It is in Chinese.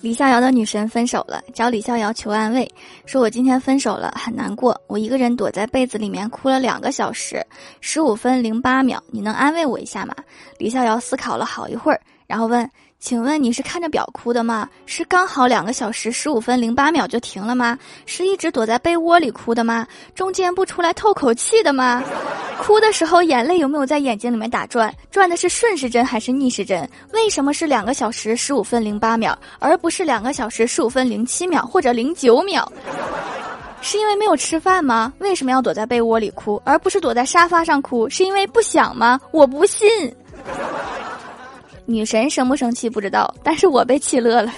李逍遥的女神分手了，找李逍遥求安慰，说：“我今天分手了，很难过，我一个人躲在被子里面哭了两个小时，十五分零八秒，你能安慰我一下吗？”李逍遥思考了好一会儿，然后问。请问你是看着表哭的吗？是刚好两个小时十五分零八秒就停了吗？是一直躲在被窝里哭的吗？中间不出来透口气的吗？哭的时候眼泪有没有在眼睛里面打转？转的是顺时针还是逆时针？为什么是两个小时十五分零八秒，而不是两个小时十五分零七秒或者零九秒？是因为没有吃饭吗？为什么要躲在被窝里哭，而不是躲在沙发上哭？是因为不想吗？我不信。女神生不生气不知道，但是我被气乐了。